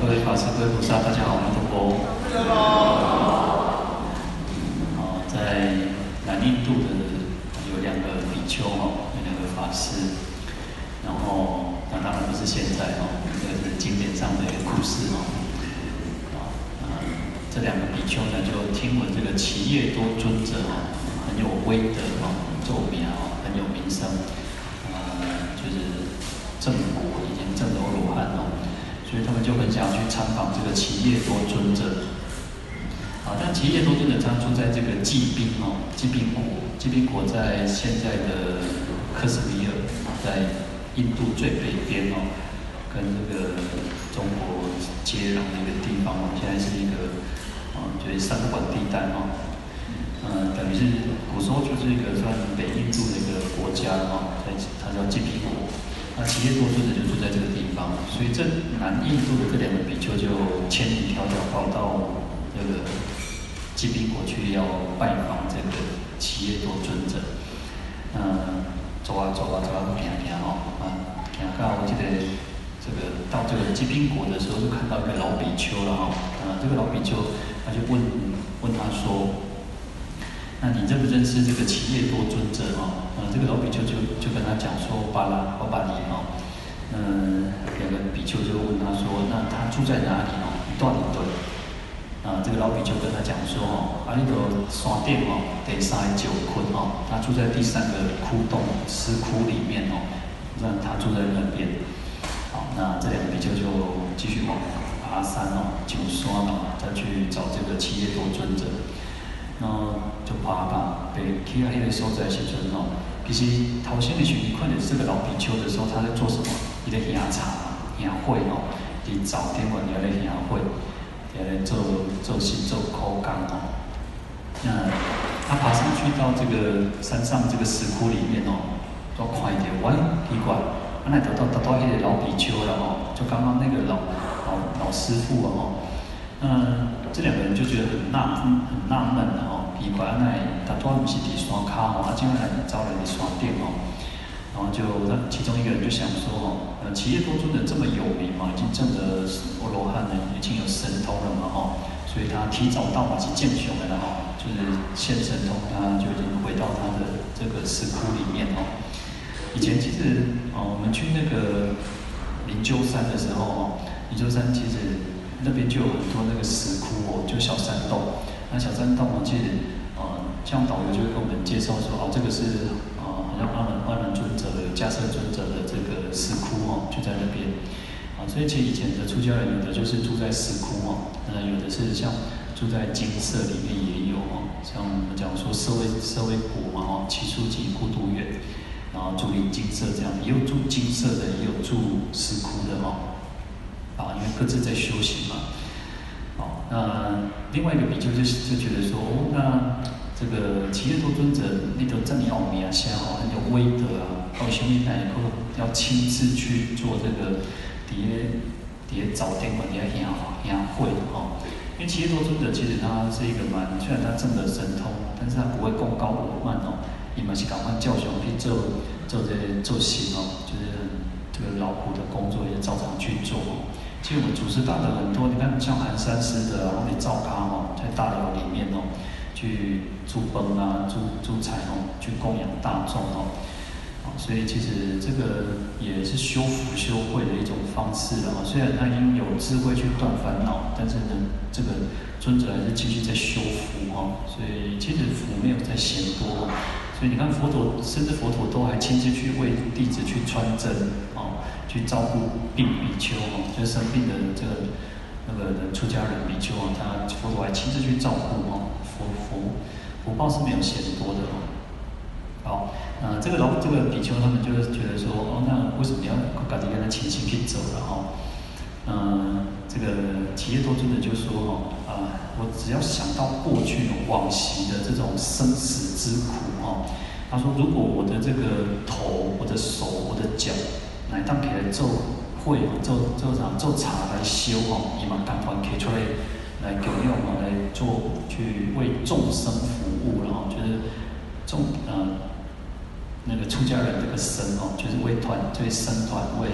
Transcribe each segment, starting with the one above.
各位法师、各位菩萨，大家好，阿弥陀佛。好，在南印度的有两个比丘哈，有两个法师，然后那当然不是现在哈，这个是经典上的一个故事哈。啊，这两个比丘呢，就听闻这个只叶多尊者哈，很有威德哈，咒名啊，很有名声，呃，就是正果已经证得阿罗。所以他们就很想去参访这个只叶多尊者。啊，但只叶多尊者他住在这个罽宾哦，罽宾国，罽宾国在现在的克什米尔，在印度最北边哦，跟这个中国接壤的一个地方哦，现在是一个啊，就是三管地带哦，嗯，等于是古时候就是一个算北印度的一个国家哦，在它叫罽宾国。那只叶多尊者就住在这个地方，所以这南印度的这两个比丘就千里迢迢跑到那个吉宾国去，要拜访这个只叶多尊者。嗯，走啊走啊走啊，行行哦，啊，行到这个这个到这个吉宾国的时候，就看到一个老比丘了哈。啊，这个老比丘他就问问他说。那你认不认识这个只叶多尊者哦？呃，这个老比丘就就跟他讲说，巴拉巴巴尼哦，嗯，两个比丘就问他说，那他住在哪里哦？到底对？啊，这个老比丘跟他讲说哦，阿弥陀山顶哦，第三九坤哦，他住在第三个窟洞石窟里面哦，那他住在那边。好，那这两个比丘就继续往爬山哦，九山哦，再去找这个只叶多尊者。然后就爬爬，被去到那个所在的时阵哦，其实头先的时候，你看到这个老比丘的时候，他在做什么？他在饮茶、饮会哦，在早点晚点在饮会，在做做事做苦工哦。那他爬上去到这个山上这个石窟里面哦，多快一点，喂，奇怪，原来得到得到一个老比丘了哦，就刚刚那个老老老师傅哦，嗯。这两个人就觉得很纳很纳闷的哦，奇怪，那他突然不是在山卡哦，他竟然招人的山顶哦，然后就那其中一个人就想说哦，呃，企业多尊者这么有名嘛，已经证得阿罗汉了，已经有神通了嘛哦，所以他提早到嘛是见雄了哦，就是现神通，他就已经回到他的这个石窟里面哦。以前其实哦，我们去那个灵鹫山的时候哦，灵鹫山其实。那边就有很多那个石窟哦，就小山洞。那小山洞哦，其实呃，像导游就会跟我们介绍说，哦，这个是呃，好像阿难阿难尊者的迦叶尊者的这个石窟哦，就在那边。啊，所以其实以前的出家人有的就是住在石窟哦，那有的是像住在精舍里面也有哦，像我们讲说社会社会国嘛哦，只树给孤独园，然后住临精舍这样，也有住精舍的，也有住石窟的哦。啊，因为各自在修行嘛。好，那另外一个比丘就是就觉得说，哦，那这个企业多尊者那个这么有名啊，现在好很有威德啊，到兄弟那以后要亲自去做这个底下底下早殿管底下演演会哦。因为企业多尊者其实他是一个蛮，虽然他证得神通，但是他不会贡高我慢哦，你们是赶快叫兄弟做做这做行哦，就是这个劳苦的工作也照常去做。其实我们祖师大德很多，你看像寒山师的，然后你照咖哦，在大寮里面哦，去煮崩啊、煮煮菜哦，去供养大众哦，所以其实这个也是修福修慧的一种方式啊。虽然他已经有智慧去断烦恼，但是呢，这个尊者还是继续在修福哦。所以其实福没有在嫌多，所以你看佛陀，甚至佛陀都还亲自去为弟子去穿针哦。去照顾病比丘哦，就是生病的这个那个出家人比丘哦，他佛陀还亲自去照顾哦，福福福报是没有嫌多的哦。好，那这个老这个比丘他们就是觉得说哦，那为什么要赶紧跟他亲亲去走了哈？嗯，这个企业多尊者就说哦，啊，我只要想到过去往昔的这种生死之苦哦，他说如果我的这个头、我的手、我的脚。来当起来做会做做啥做茶来修哦，伊嘛赶快开出来来供养哦，来做去为众生服务，然后就是众呃那个出家人这个僧哦，就是为团为僧团为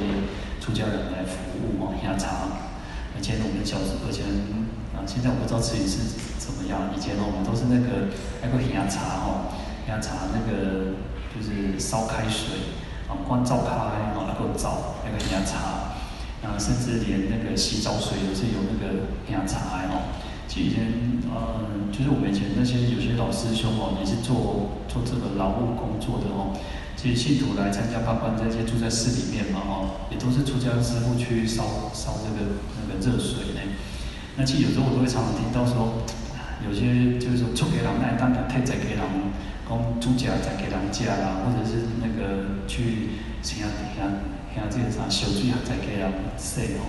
出家人来服务哦，喝茶，而前我们小时候，以前啊，现在我不知道自己是怎么样。以前我们都是那个那个喝茶哦，喝茶那个就是烧开水啊，关灶开哦，那个灶那个喝茶，啊，甚至连那个洗澡水都是有那个喝茶哦。其实以前嗯，就是我们以前那些有些老师兄哦，也是做做这个劳务工作的哦。其实信徒来参加八关这些住在寺里面嘛，哦，也都是出家师父去烧烧这个那个热水呢。那其实有时候我都会常常听到说，有些就是说出家人来当个太宰给人，讲出家宰给人家啦，或者是那个去像像像这个啥小罪啊再给人洗哦。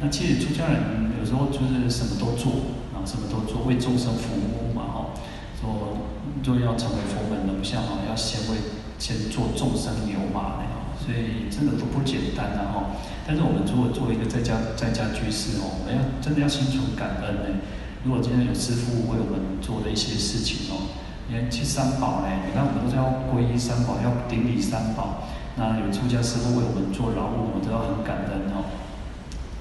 那其实出家人有时候就是什么都做啊，什么都做为众生服务嘛，哦，说若要成为佛门龙象哦，要先为。先做众生牛马的哦，所以真的都不简单的哈。但是我们如果做一个在家在家居士哦，我们要真的要心存感恩呢。如果今天有师父为我们做的一些事情哦，你看去三宝呢，你看我们都是要皈依三宝，要顶礼三宝。那有出家师父为我们做劳务，我们都要很感恩哦。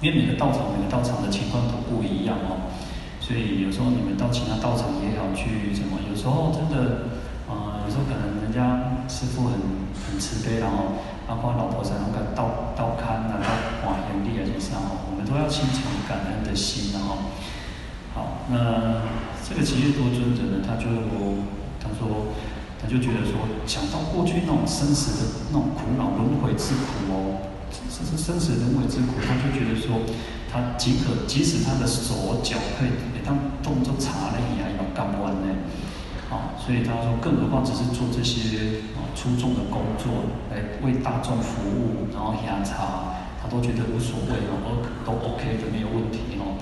因为每个道场每个道场的情况都不一样哦，所以有时候你们到其他道场也好去什么，有时候真的。啊、有时候可能人家师父很很慈悲，然后包括老婆在那个道道看啊，道哇严厉啊，就是哦，我们都要心存感恩的心，然后好，那这个只叶多尊者呢，他就他说他就觉得说，想到过去那种生死的那种苦恼轮回之苦哦，这是生死轮回之苦，他就觉得说，他即可即使他的手脚可以当动作茶呢，也要干完呢。啊，所以他说，更何况只是做这些啊粗重的工作，来为大众服务，然后喝茶，他都觉得无所谓哦，都 OK 的，没有问题哦。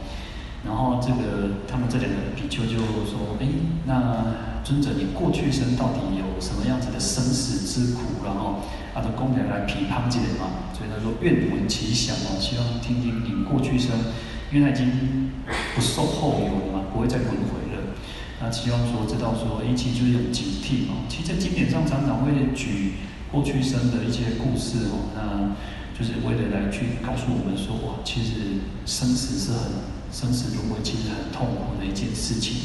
然后这个他们这两个比丘就说，哎，那尊者，你过去生到底有什么样子的生死之苦？然后他的宫人来批判起来嘛，所以他说愿闻其详哦，希望听听你过去生，因为他已经不受后有了嘛，不会再轮回了。那希望说知道说，一起就是有警惕哦。其实在经典上常常会举过去生的一些故事哦，那就是为了来去告诉我们说，哇，其实生死是很生死轮回，其实很痛苦的一件事情。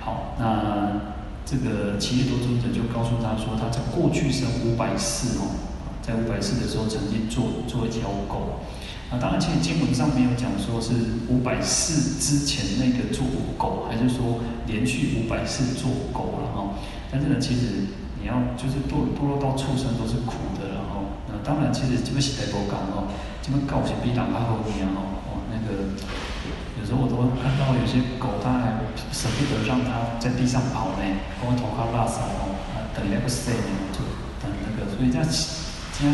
好，那这个只叶多尊者就告诉他说，他在过去生五百世哦，在五百世的时候曾经做做一条狗。那，当然，其实经文上没有讲说是五百世之前那个做狗，还是说连续五百世做狗了哈。但是呢，其实你要就是堕堕落到畜生都是苦的，然后那当然，其实这个时代不讲哦，这个狗是比人还好命哦。哦，那个时候我都看到有些狗，它还舍不得让它在地上跑呢，光头发拉撒哦，啊，等那个生呢，就等那个，所以这样这样。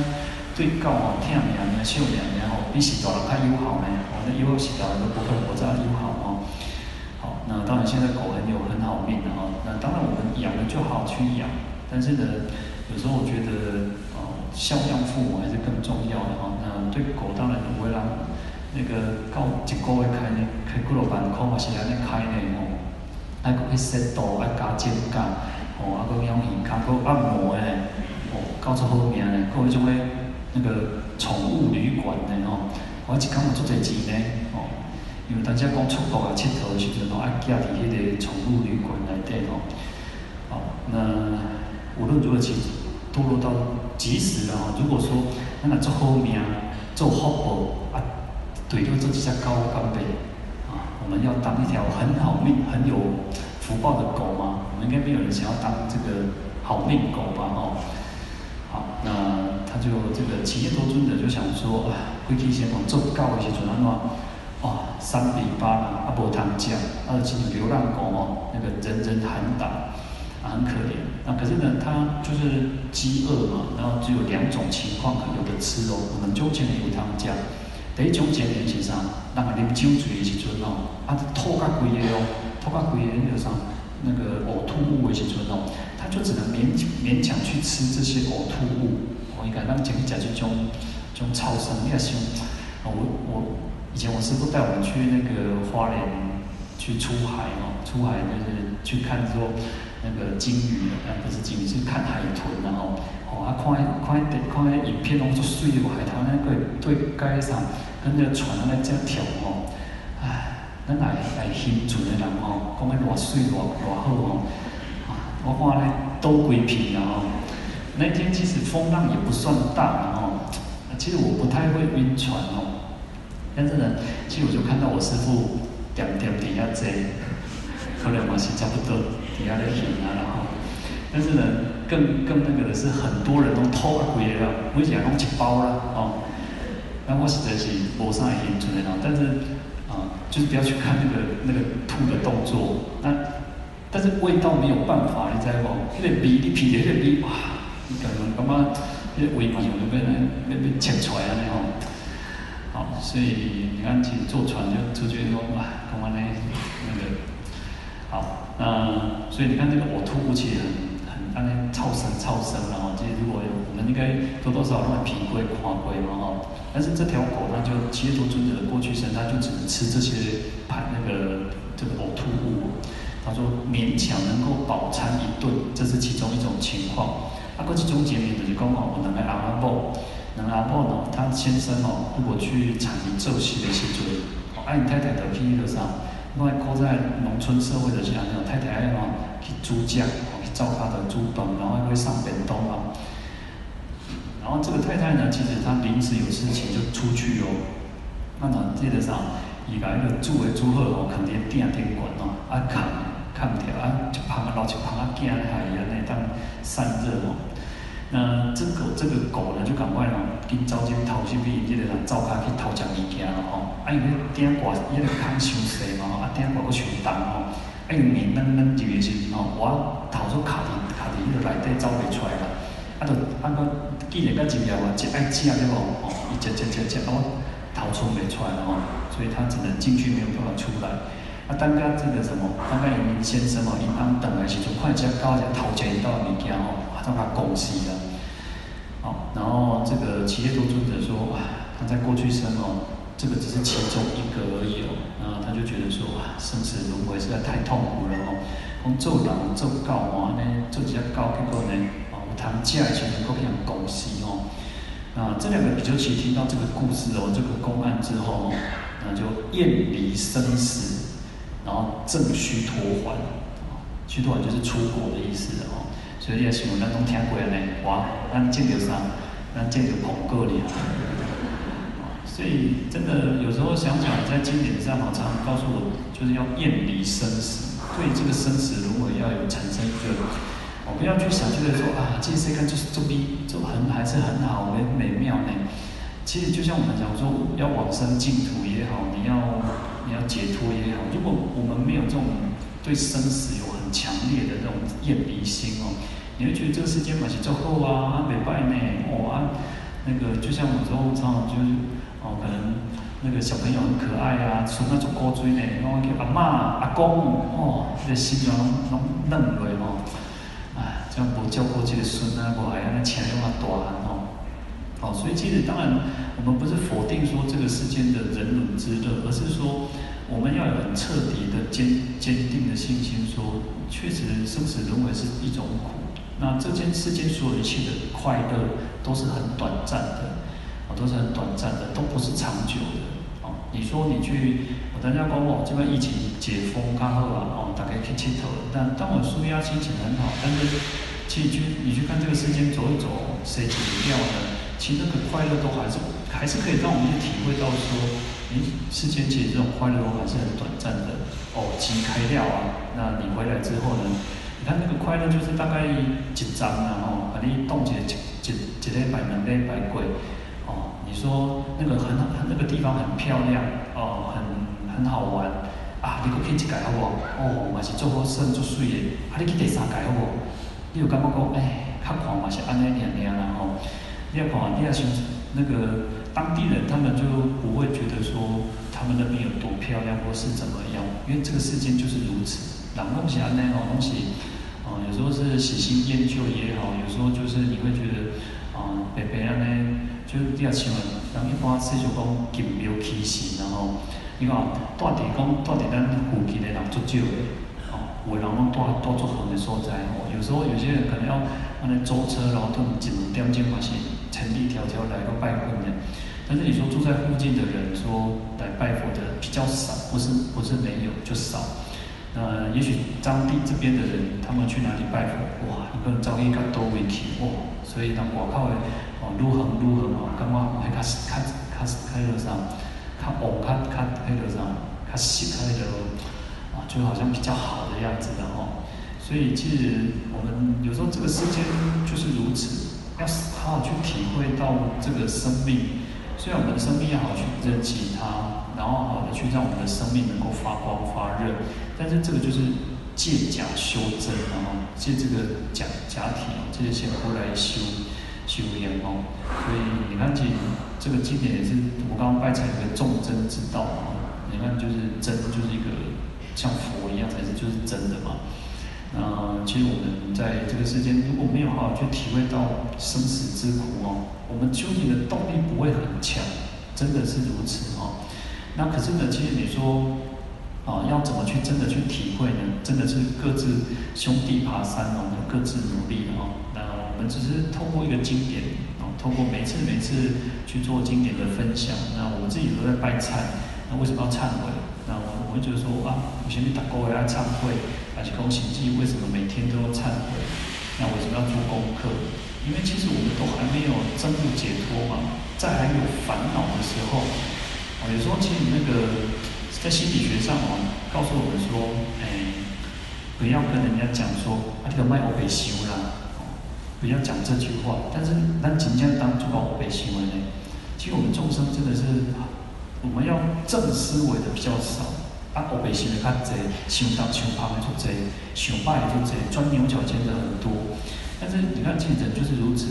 对狗哦，听命呢，孝命呢吼，比是大人较友好呢。哦，那友好是大人都不会不再友好哦。好，那当然现在狗很有很好命的哦。那当然我们养了就好去养，但是呢，有时候我觉得哦，孝养父母还是更重要的哦。那对狗当然不会让那个到一个月开呢，开几落万块嘛是安尼开呢哦。还佫去洗肚，还加剪甲，哦，还佫养鱼，还佫按摩诶，哦，搞出好命呢，佫迄种诶。那个宠物旅馆呢，吼，我一工嘛做侪钱呢，吼，因为大家讲出国啊，佚佗诶时阵吼，爱寄伫迄个宠物旅馆内底吼，吼，那无论如何，其堕落到即使啊，如果说咱若做好命，做福报，对就这几只狗干杯啊，我们要当一条很好命、很有福报的狗吗？我们应该没有人想要当这个好命狗吧，哦，好，那。他就这个企业多尊者就想说，啊，会提前往做告一些怎样哇，哇，三比八啊，阿无通讲，啊，其实流浪狗哦，那个人人喊打，啊，很可怜。那可是呢，他就是饥饿嘛，然后只有两种情况有的吃哦。我们就前面有他们讲，第一种情形是啥？那个啉酒醉的时阵哦，啊，吐甲规个哦，吐甲规个那个啥，那个呕吐物的时阵哦，他就只能勉勉强去吃这些呕吐物。我应该让前面讲这种这种超生，你也想，我我以前我师傅带我们去那个花莲去出海哦，出海就是去看说那个鲸鱼，啊不是鲸鱼，是看海豚然后哦啊看看看影片，拢就水的海滩那个对盖上跟着船那这样跳哦，唉，咱来来现存的人吼，讲得偌水偌偌好吼，啊，我看咧都归片然后，那天其实风浪也不算大然后，其实我不太会晕船哦，但是呢，其实我就看到我师父点点点下坐，可能嘛是差不多。底下咧行啊然后，但是呢，更更那个的是很多人都偷啊贵了，每一个拢一包啦哦。那我实在是无啥会兴趣的啦，但是啊、就是不要去看那个那个吐的动作。那但是味道没有办法，你知无？那个味，你鼻的那个味，哇，你感觉感觉那个味道就被人被被呛出来了那种。好，所以你看，其实坐船就出去说，哇，干嘛呢？那个好，那所以你看这个呕吐物其实很。安尼超生超生然后，其实如果有我们应该多多少少会品过看过嘛哈。但是这条狗它就七叶多尊者的过去生，它就只能吃这些排那个这个呕吐物。他说勉强能够饱餐一顿，这是其中一种情况。啊，过去中节名就是讲哦，我两个阿婆，两个阿婆呢，他先生哦，如果去产业做事的时阵，哦，啊，你太太得批了啥？因为靠在农村社会的这样那种太太爱嘛去煮酱。照他的主动，然后还会上便当啊。然后这个太太呢，其实她临时有事情就出去哦。那呢，记得上，伊来个住的住客哦，肯定店店管哦，啊看看不掉啊，就怕老就怕啊惊害伊安尼当散热哦。那这个狗呢，就赶快哦，跟招进偷去比记得上照开去偷食物件了哦。啊，因为店挂伊个空伤细嘛吼，啊店挂个伤重哦。哎，面嫩嫩就的时候，我头先卡伫卡伫迄个内底走袂出来啦。啊，就啊个既然甲入了嘛，一爱食对无？哦，伊食食食食，我头出袂出来了吼，所以他只能进去，没有办法出来。啊，等下这个什么，等下有名先生哦，伊当等来时就快只到只头前一道物件吼，啊，让他恭喜了。然后这个企业多尊者说，哇，他在过去生哦。这个只是其中一个而已哦，然后他就觉得说哇，生死轮回实在太痛苦了哦。讲做人做狗啊，呢做只狗结果呢，哦，有谈价钱能够让公司哦。啊，这两个比丘尼听到这个故事哦，这个公案之后哦，那就厌离生死，然后正须脱还。须脱还就是出国的意思哦。所以也是我们拢听过呢，哇，咱见到啥？咱见到捧过哩。所以真的有时候想想，在经典上常常告诉我，就是要厌离生死，对这个生死如果要有产生一个，我不要去想，觉得说啊，这些看就是做逼，做很还是很好，很美妙呢。其实就像我们讲说，要往生净土也好，你要你要解脱也好，如果我们没有这种对生死有很强烈的这种厌离心哦，你会觉得这个世间嘛是做好啊，啊，没拜呢，哦啊，那个就像我说常常就是。哦，可能那个小朋友很可爱啊，从那种高追呢，然后叫阿妈、阿公，哦，这个心啊拢嫩落哦，哎，这样无照顾这个孙啊，无还安尼请那么大哦，哦，所以其实当然，我们不是否定说这个世间的人伦之乐，而是说我们要有很彻底的坚坚定的信心，说确实生死轮回是一种苦，那这件世间所有一切的快乐都是很短暂的。都是很短暂的，都不是长久的。哦，你说你去，我等下讲哦，这边疫情解封刚好啊，哦，大概可以去佚佗。但当我舒压心情很好，但是其实去你去看这个世间走一走，谁解不掉呢？其实那个快乐都还是还是可以让我们去体会到说，诶，世间其实这种快乐都还是很短暂的。哦，期开掉啊，那你回来之后呢？你看那个快乐就是大概一张啊，哦，把你冻结一一一礼拜两礼拜过。你说那个很很那个地方很漂亮哦，很很好玩啊！你可以去改好不好？哦，嘛是做好生做水的，啊，你去第三改好不好？你有感觉讲，哎，较看嘛是安尼样样啦吼。你要看，你要想那个当地人，他们就不会觉得说他们那边有多漂亮或是怎么样，因为这个世间就是如此。人拢是安尼吼，拢是哦，有时候是喜新厌旧也好，有时候就是你会觉得啊，白白安尼。就你要像人一般说就讲金庙起神，然后你看住伫讲住伫咱附近的人足少的，哦，有人拢住住足远的所在，哦，有时候有些人可能要安尼坐车，然后都一两点钟嘛是千里迢迢来个拜佛的。但是你说住在附近的人说来拜佛的比较少，不是不是没有就少。那也许当地这边的人，他们去哪里拜佛，哇，一个人遭遇较多问题，哇，所以当外口的哦，如何如何哦，感觉还较较较迄个啥，较旺较较迄个啥，较实在的啊，就好像比较好的样子的哦。所以其实我们有时候这个世间就是如此，要好好去体会到这个生命。虽然我们的生命要好去珍惜它，然后好的去让我们的生命能够发光发热，但是这个就是借假修真，然后借这个假假体哦，这些先过来修修炼哦。所以你看，这这个经典也是我刚刚拜忏一个众真之道啊。你看，就是真就是一个像佛一样，才是就是真的嘛。那其实我们在这个世间，如果没有好好去体会到生死之苦哦，我们修行的动力不会很强，真的是如此哦。那可是呢，其实你说啊，要怎么去真的去体会呢？真的是各自兄弟爬山哦，各自努力哦。那我们只是透过一个经典哦，透过每次每次去做经典的分享，那我自己都在拜忏，那为什么要忏悔？那我我会觉得说啊，我先去打勾，要忏悔。而且恭喜自己，为什么每天都要忏悔？那为什么要做功课？因为其实我们都还没有真正解脱嘛，在还有烦恼的时候，啊，有时候其实那个在心理学上哦，告诉我们说，哎，不要跟人家讲说啊，这个卖欧北修啦，哦不要讲这句话。但是那真正当做欧北修呢？其实我们众生真的是，我们要正思维的比较少。啊，后辈想的较济，想东想西的就济，想坏的就济，钻牛角尖的很多。但是你看，其实人就是如此。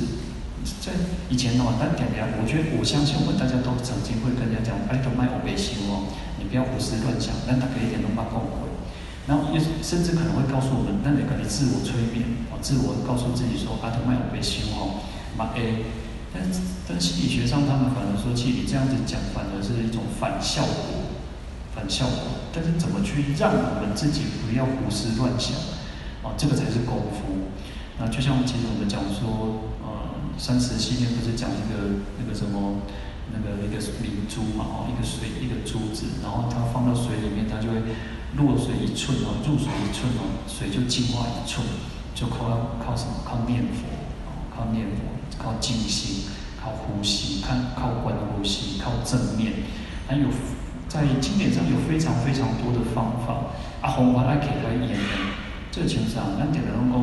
在以前的话，但点点，我觉得我相信我们大家都曾经会跟人家讲，哎，都卖后辈想哦，你不要胡思乱想，但大家一点都不后悔。然后也甚至可能会告诉我们，那你可以自我催眠，哦，自我告诉自己说，啊，都卖后辈想哦，嘛 A。但是但心理学上，他们反而说，其实你这样子讲，反而是一种反效果。反效果，但是怎么去让我们自己不要胡思乱想哦？这个才是功夫。那就像其实我们讲说，三十系列不是讲一个那个什么那个一个明珠嘛？哦，一个水一个珠子，然后它放到水里面，它就会落水一寸哦，入水一寸哦，水就净化一寸，就靠靠什么？靠念佛，哦靠念佛，靠静心，靠呼吸，看靠观呼吸，靠正念，还有。在经典上有非常非常多的方法，啊，弘法来给他演的，这个就是啊，咱点的拢讲，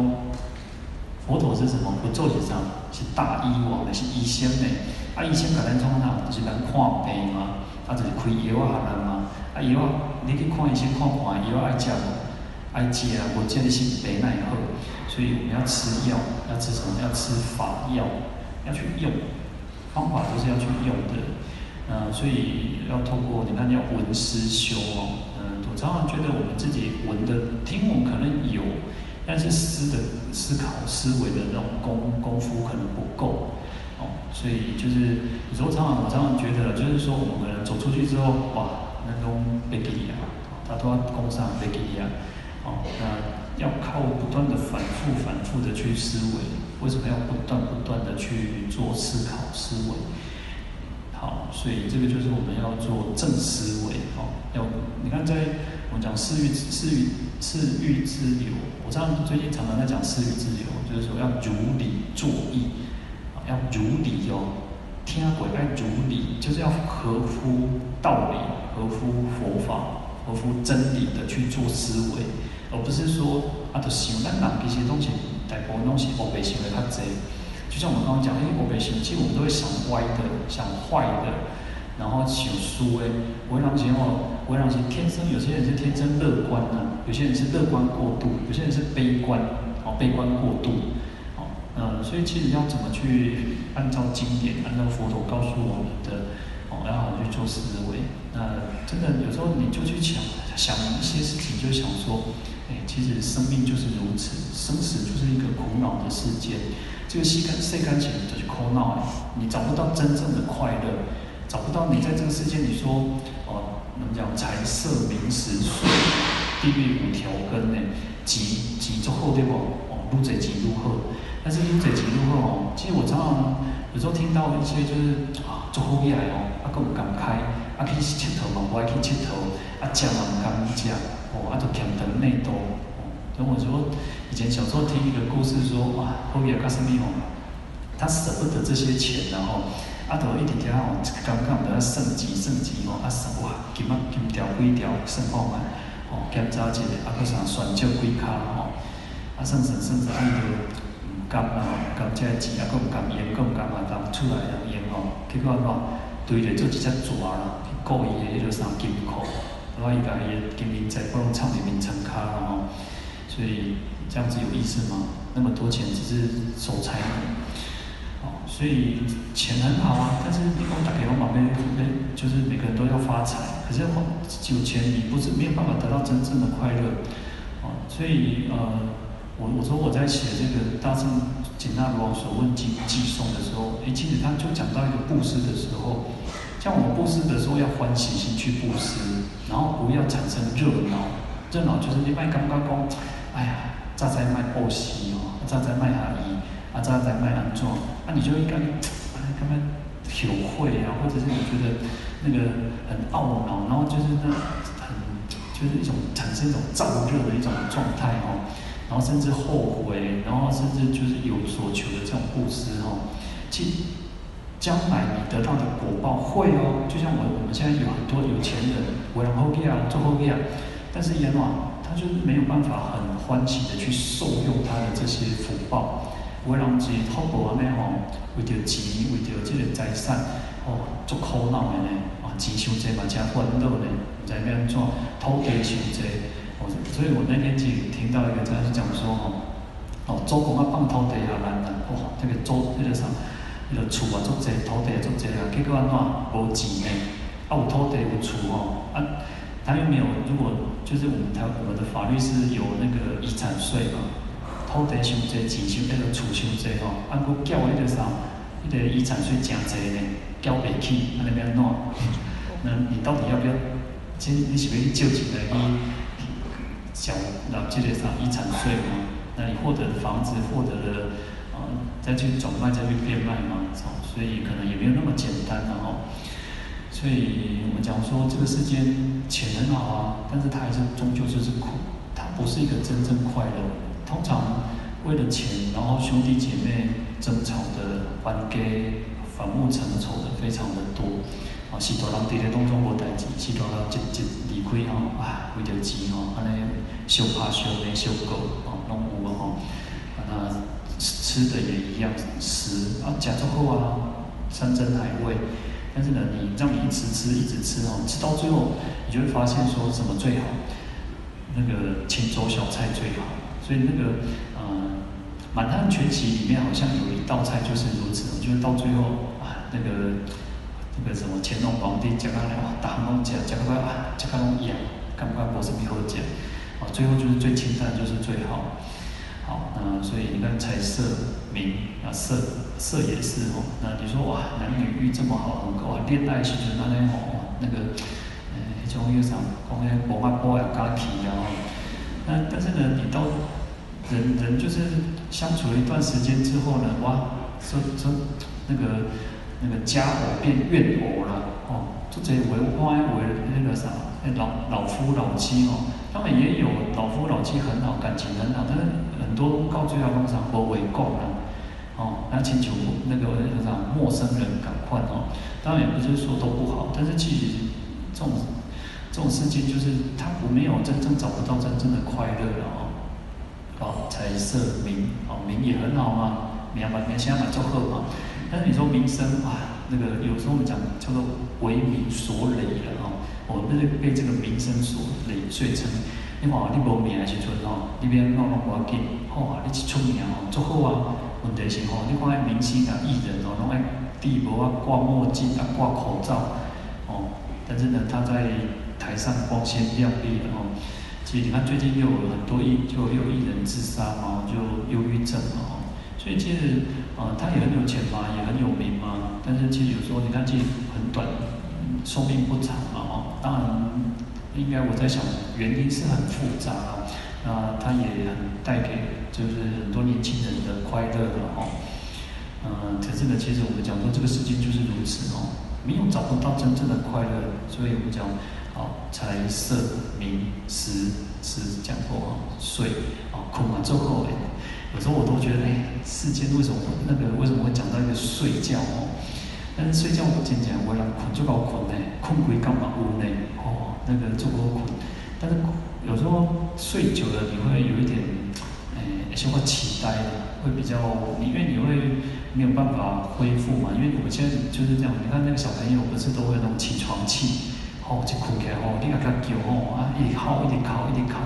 佛陀是什么？不做是啥？是大医王，是医生的。啊，医生甲咱创啥？就是咱看病嘛，啊，就是开药啊，给咱嘛。啊，药你去看医生看看，药爱食无？爱食啊，无食你身体哪会好？所以我们要吃药，要吃什么？要吃法药，要去用，方法都是要去用的。嗯，所以要透过你看，要闻思修哦。嗯，我常常觉得我们自己闻的听闻可能有，但是思的思考思维的那种功功夫可能不够哦。所以就是有时候常常我常常觉得，就是说我们走出去之后，哇，那种被给啊，他都要攻上被给啊。哦，那要靠不断的反复反复的去思维，为什么要不断不断的去做思考思维？好，所以这个就是我们要做正思维，哦，要你看在我们讲四欲四欲四欲之流，我知道最近常常在讲四欲自由，就是说要如理作意，啊，要如理哦，听鬼爱如理，就是要合乎道理、合乎佛法、合乎真理的去做思维，而不是说啊，就想咱人这些东西，大部分东西我被想的较济。就像我们刚刚讲，因为我们心，其实我们都会想歪的，想坏的，然后想输诶。为人是哦，为人是天生，有些人是天生乐观的，有些人是乐观过度，有些人是悲观，哦，悲观过度，哦，嗯，所以其实要怎么去按照经典，按照佛陀告诉我们的，哦，要好好去做思维。那真的有时候你就去想想一些事情，就想说，哎，其实生命就是如此，生死就是一个苦恼的世界。这个世间世间情就是苦恼，你找不到真正的快乐，找不到你在这个世界你说哦，我们讲财色名食睡，地狱五条根呢，极极足后对不？哦，路贼极路后，但是路贼极路后哦，其实我常常有时候听到一些就是啊，做好起来哦，啊，佫唔敢开，啊去佚佗嘛，我爱去佚佗，啊食嘛唔敢食，哦，啊就俭长内多，哦，所以我说以前小时候听一个故事说，哇，好野干什么哦，他舍不得这些钱，然后啊，都一直听哦，刚刚都要升级升级哦，啊，哇，金啊金条几条算好嘛，哦，检查一下，啊，佫啥选少几卡吼，啊，算算算算，啊，伊就唔甘啦，唔甘这钱，啊，佫毋甘用，佫毋甘啊，当出来啊用吼，结果喏，对着做一只蛇啦，去故意的迄个啥金库，然后伊把伊的金银财宝藏里面床骹啦吼，所以这样子有意思吗？那么多钱只是守财奴，所以钱很好啊，但是你讲大家拢嘛要，就是每个人都要发财，可是有钱你不是没有办法得到真正的快乐，哦，所以呃。我我说我在写这个《大圣简那罗王所问经偈颂》的时候，诶，其实他就讲到一个布施的时候，像我们布施的时候要欢喜心去布施，然后不要产生热闹，热闹就是你卖刚刚讲，哎呀，再在卖布施哦，再在卖阿姨，啊，这样在卖安装，那你就应该，哎，他们体会啊，或者是你觉得那个很懊恼，然后就是那很就是一种产生一种燥热的一种状态哦。然后甚至后悔，然后甚至就是有所求的这种布施哦，其将来你得到的果报会哦，就像我我们现在有很多有钱人，为人后给啊，做后给啊，但是阎王他就是没有办法很欢喜的去受用他的这些福报，为人是透过安尼吼，为着钱，为着这个财产哦，做苦恼的呢，啊，钱伤济嘛，真烦恼呢，唔知要安怎，土地伤济。哦所以我那天去听到一个，他是讲说哦，哦，做工啊放土地也难啦，哦，这个做那个啥，那个厝啊做这土地做这啊，结果安怎无钱呢？啊有土地有厝哦，啊，他又没有，如果就是我们台我们的法律是有那个遗产税嘛，土地伤济，钱伤那个厝伤济哦，啊，佮缴那个啥，那个遗产税真济呢，缴不起，那边安怎？那你到底要不要？其实你是不是救济来去？缴了这个啥遗产税嘛？那你获得房子，获得的啊、呃，再去转卖，再去变卖嘛？哦，所以可能也没有那么简单的哦。所以我们讲说，这个世间钱很好啊，但是它还是终究就是苦，它不是一个真正快乐。通常为了钱，然后兄弟姐妹争吵的、还给反目成仇的非常的多。啊，许多人伫咧当中无代志，许多人一一离开吼，啊，为着钱吼，安尼相拍相骂相告，哦，拢有啊，啊，那吃的也一样，食啊，食足好啊，山珍海味，但是呢，你让你一直吃，一直吃哦，吃到最后，你就会发现说什么最好？那个清粥小菜最好，所以那个呃，《满汉全席》里面好像有一道菜就是如此，就是到最后啊，那个。那个什么乾隆皇帝吃到了，大汉龙吃，吃到啊，吃到拢痒，感觉无什么好吃，啊，最后就是最清淡就是最好，好，那所以你看财色名啊色色也是哦，那你说哇，男女欲这么好，很高啊，恋爱时阵那呢哦，那个呃，那种有啥讲诶，无法过要加起然后，那但是呢，你到人人就是相处了一段时间之后呢，哇，说说那个。那个家偶变怨偶了哦，就这为歪为那个啥，那老老夫老妻哦，他们也有老夫老妻很好，感情很好，但是很多到最后路上不为共了哦，那请求那个那个啥陌生人赶快哦，当然也不是说都不好，但是其实这种这种事情就是他不没有真正找不到真正的快乐了哦，哦财色名哦，名也很好嘛，名嘛名现在蛮祝贺嘛。但是你说名声啊，那个有时候我们讲叫做为名所累了哦，我们是被这个名声所累所以称。你话你无名的时阵哦，你别闹弄我紧，好啊，你一出名哦，足好啊。问题是吼，你看那明星啊、艺人哦，拢爱戴帽啊、挂墨镜啊、挂口罩哦，但是呢，他在台上光鲜亮丽的哦。其实你看最近又有很多艺，就又艺人自杀嘛，就忧郁症哦。所以其实，呃，他也很有钱嘛，也很有名嘛。但是其实有时候你看，其实很短，寿命不长嘛，哦。当然，应该我在想，原因是很复杂啊。那他也很带给就是很多年轻人的快乐的哦。嗯、可是呢，其实我们讲说这个世界就是如此哦。没有找不到真正的快乐。所以我们讲，哦，财色名食吃讲过啊，睡啊，困啊，最后哎，有时候我都觉得，哎，世间为什么那个为什么会讲到一个睡觉哦？但是睡觉我渐渐我让困就搞困呢，困归干嘛屋内哦，那个做够困，但是有时候睡久了你会有一点，哎，有些话期待的。会比较你，因为你会没有办法恢复嘛，因为我们现在就是这样，你看那个小朋友不是都会有那种起床气，哦，就哭起来哦，你看他叫哦啊，一直哭一直哭一直哭，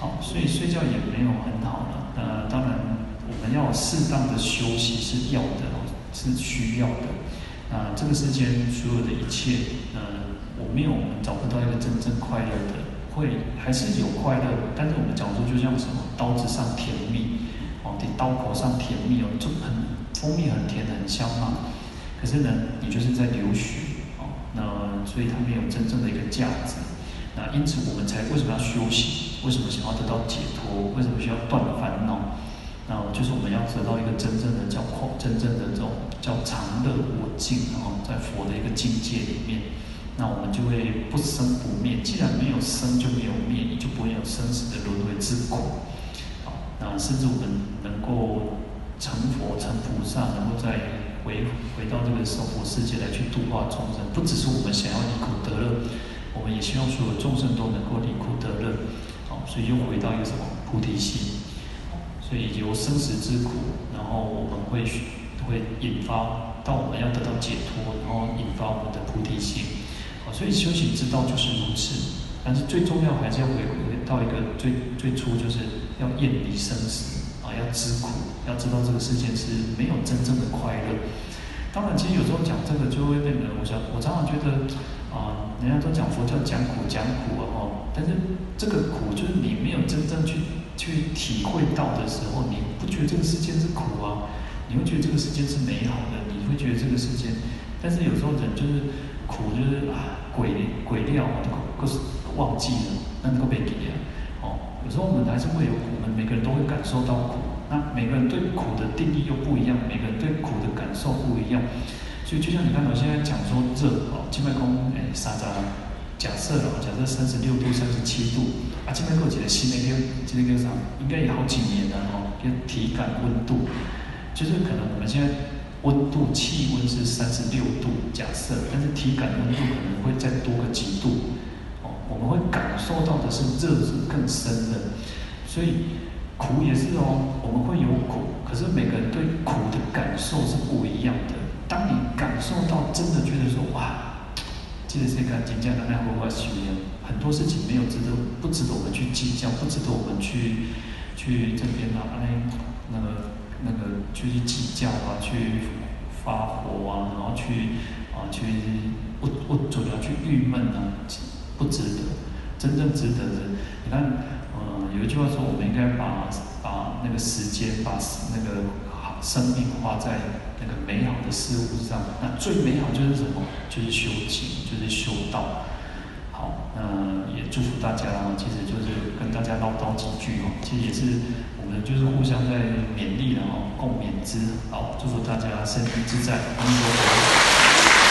好，所以睡觉也没有很好了。呃，当然我们要适当的休息是要的，是需要的。啊、这个世间所有的一切，呃，我没有我们找不到一个真正快乐的，会还是有快乐，但是我们讲说就像什么刀子上甜蜜。哦，在刀口上甜蜜哦，就很蜂蜜很甜很香嘛。可是呢，你就是在流血哦，那所以它没有真正的一个价值。那因此我们才为什么要修行？为什么想要得到解脱？为什么需要断烦恼？那就是我们要得到一个真正的叫空，真正的这种叫常乐我净，然后在佛的一个境界里面，那我们就会不生不灭。既然没有生，就没有灭，你就不会有生死的轮回之苦。啊，甚至我们能够成佛、成菩萨，能够在回回到这个娑婆世界来去度化众生，不只是我们想要离苦得乐，我们也希望所有众生都能够离苦得乐。好，所以又回到一个什么菩提心？所以由生死之苦，然后我们会会引发到我们要得到解脱，然后引发我们的菩提心。好，所以修行之道就是如此。但是最重要还是要回回到一个最最初就是。要厌离生死啊，要知苦，要知道这个世界是没有真正的快乐。当然，其实有时候讲这个就会变得，我想我常常觉得啊，人家都讲佛教讲苦讲苦啊，哦，但是这个苦就是你没有真正去去体会到的时候，你不觉得这个世界是苦啊？你会觉得这个世界是美好的，你会觉得这个世界，但是有时候人就是苦，就是啊，鬼鬼料啊，都是忘记了，那你都别记啊。有时候我们还是会有苦，我们每个人都会感受到苦。那每个人对苦的定义又不一样，每个人对苦的感受不一样。所以就像你看到现在讲说热哦，静脉空诶三十，假设哦，假设三十六度、三十七度啊，静脉空几个新的叫这个叫啥？应该也好几年了哦，叫体感温度，就是可能我们现在温度气温是三十六度，假设，但是体感温度可能会再多个几度。哦我们会感受到的是热是更深的，所以苦也是哦，我们会有苦，可是每个人对苦的感受是不一样的。当你感受到真的觉得说哇，这个世界真正的那活法修养，很多事情没有值得，不值得我们去计较，不值得我们去去这边啊，那那个那个去计较啊，去发火啊，然后去啊去不不主要去郁闷啊。不值得，真正值得的。你看，有一句话说，我们应该把把那个时间，把那个好生命花在那个美好的事物上。那最美好就是什么？就是修行，就是修道。好，那也祝福大家。其实就是跟大家唠叨几句哦。其实也是我们就是互相在勉励然后共勉之。好，祝福大家身体自在，工作顺利。